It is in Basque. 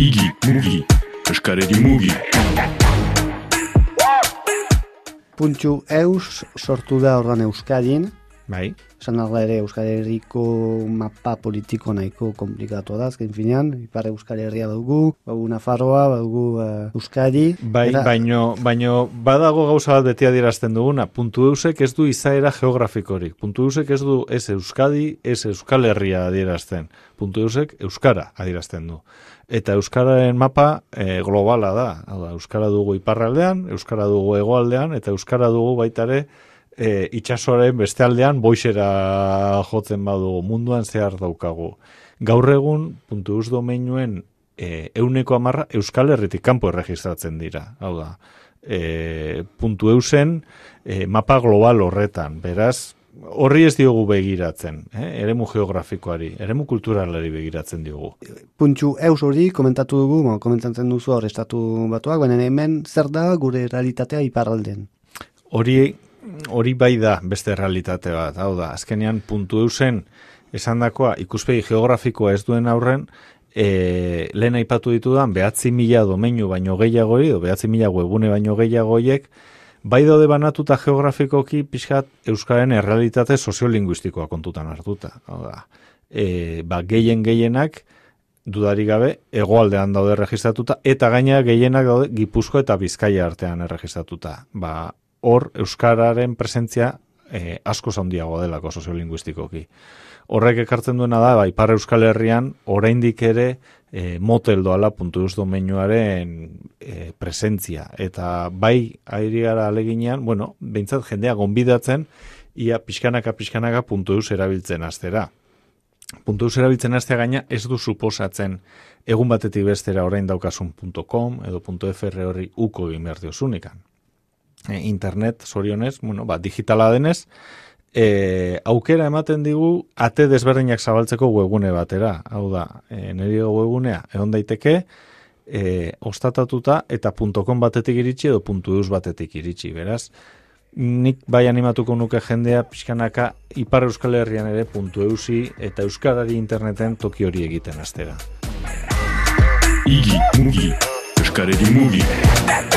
Igi, mugi, eskareri mugi. Puntxu eus sortu da ordan Euskadin, Bai, esan arla ere Euskal Herriko mapa politiko nahiko komplikatu da, azken finean, ipar Euskal Herria dugu, bagu Nafarroa, bagu uh, Euskadi. bai Eta- baino, baino badago gauza bat beti adierazten duguna. Puntu eusek ez du izaera geografikorik. Puntu eusek ez du ez Euskadi, ez Euskal Herria adierazten. Puntu eusek Euskara adierazten du. Eta Euskararen mapa e, globala da. Hau da, Euskara dugu iparraldean, Euskara dugu hegoaldean, eta Euskara dugu baitare e, itxasoaren beste aldean boixera jotzen badugu munduan zehar daukagu. Gaur egun, puntu eus domeinuen e, euneko amarra Euskal Herritik kanpo erregistratzen dira. Hau da, e, puntu eusen e, mapa global horretan. Beraz, horri ez diogu begiratzen, eh? eremu geografikoari, eremu kulturalari begiratzen diogu. Puntxu eus hori komentatu dugu, bueno, komentatzen duzu hor estatu batuak, baina hemen zer da gure realitatea iparralden. Hori, hori bai da beste realitate bat, hau da, azkenean puntu eusen esandakoa ikuspegi geografikoa ez duen aurren, e, lehen aipatu ditudan, behatzi mila domeinu baino gehiago edo behatzi mila webune baino gehiagoiek, bai daude banatuta geografikoki pixkat Euskaren errealitate soziolinguistikoa kontutan hartuta. Hau da, e, ba, gehien gehienak, dudari gabe, hegoaldean daude registratuta, eta gaina gehienak daude Gipuzko eta Bizkaia artean erregistratuta. Ba, hor Euskararen presentzia e, asko handiago delako soziolinguistikoki. Horrek ekartzen duena da, ba, Ipar Euskal Herrian, oraindik ere e, motel doala puntu eus domeinuaren e, presentzia. Eta bai, airi gara aleginean, bueno, behintzat jendea gonbidatzen, ia pixkanaka pixkanaka puntu eus erabiltzen astera. Puntu eus erabiltzen astea gaina ez du suposatzen egun batetik bestera orain daukasun .com edo .fr horri uko egin behar diosunikan. E, internet, zorionez, bueno, ba, digitala denez, e, aukera ematen digu ate desberdinak zabaltzeko webune batera. Hau da, e, nire webunea egon daiteke, e, ostatatuta eta .com batetik iritsi edo .eus batetik iritsi, beraz, nik bai animatuko nuke jendea pixkanaka Ipar Euskal Herrian ere .eusi eta Euskarari interneten toki hori egiten astera. Igi, mugi, eskareri mugi.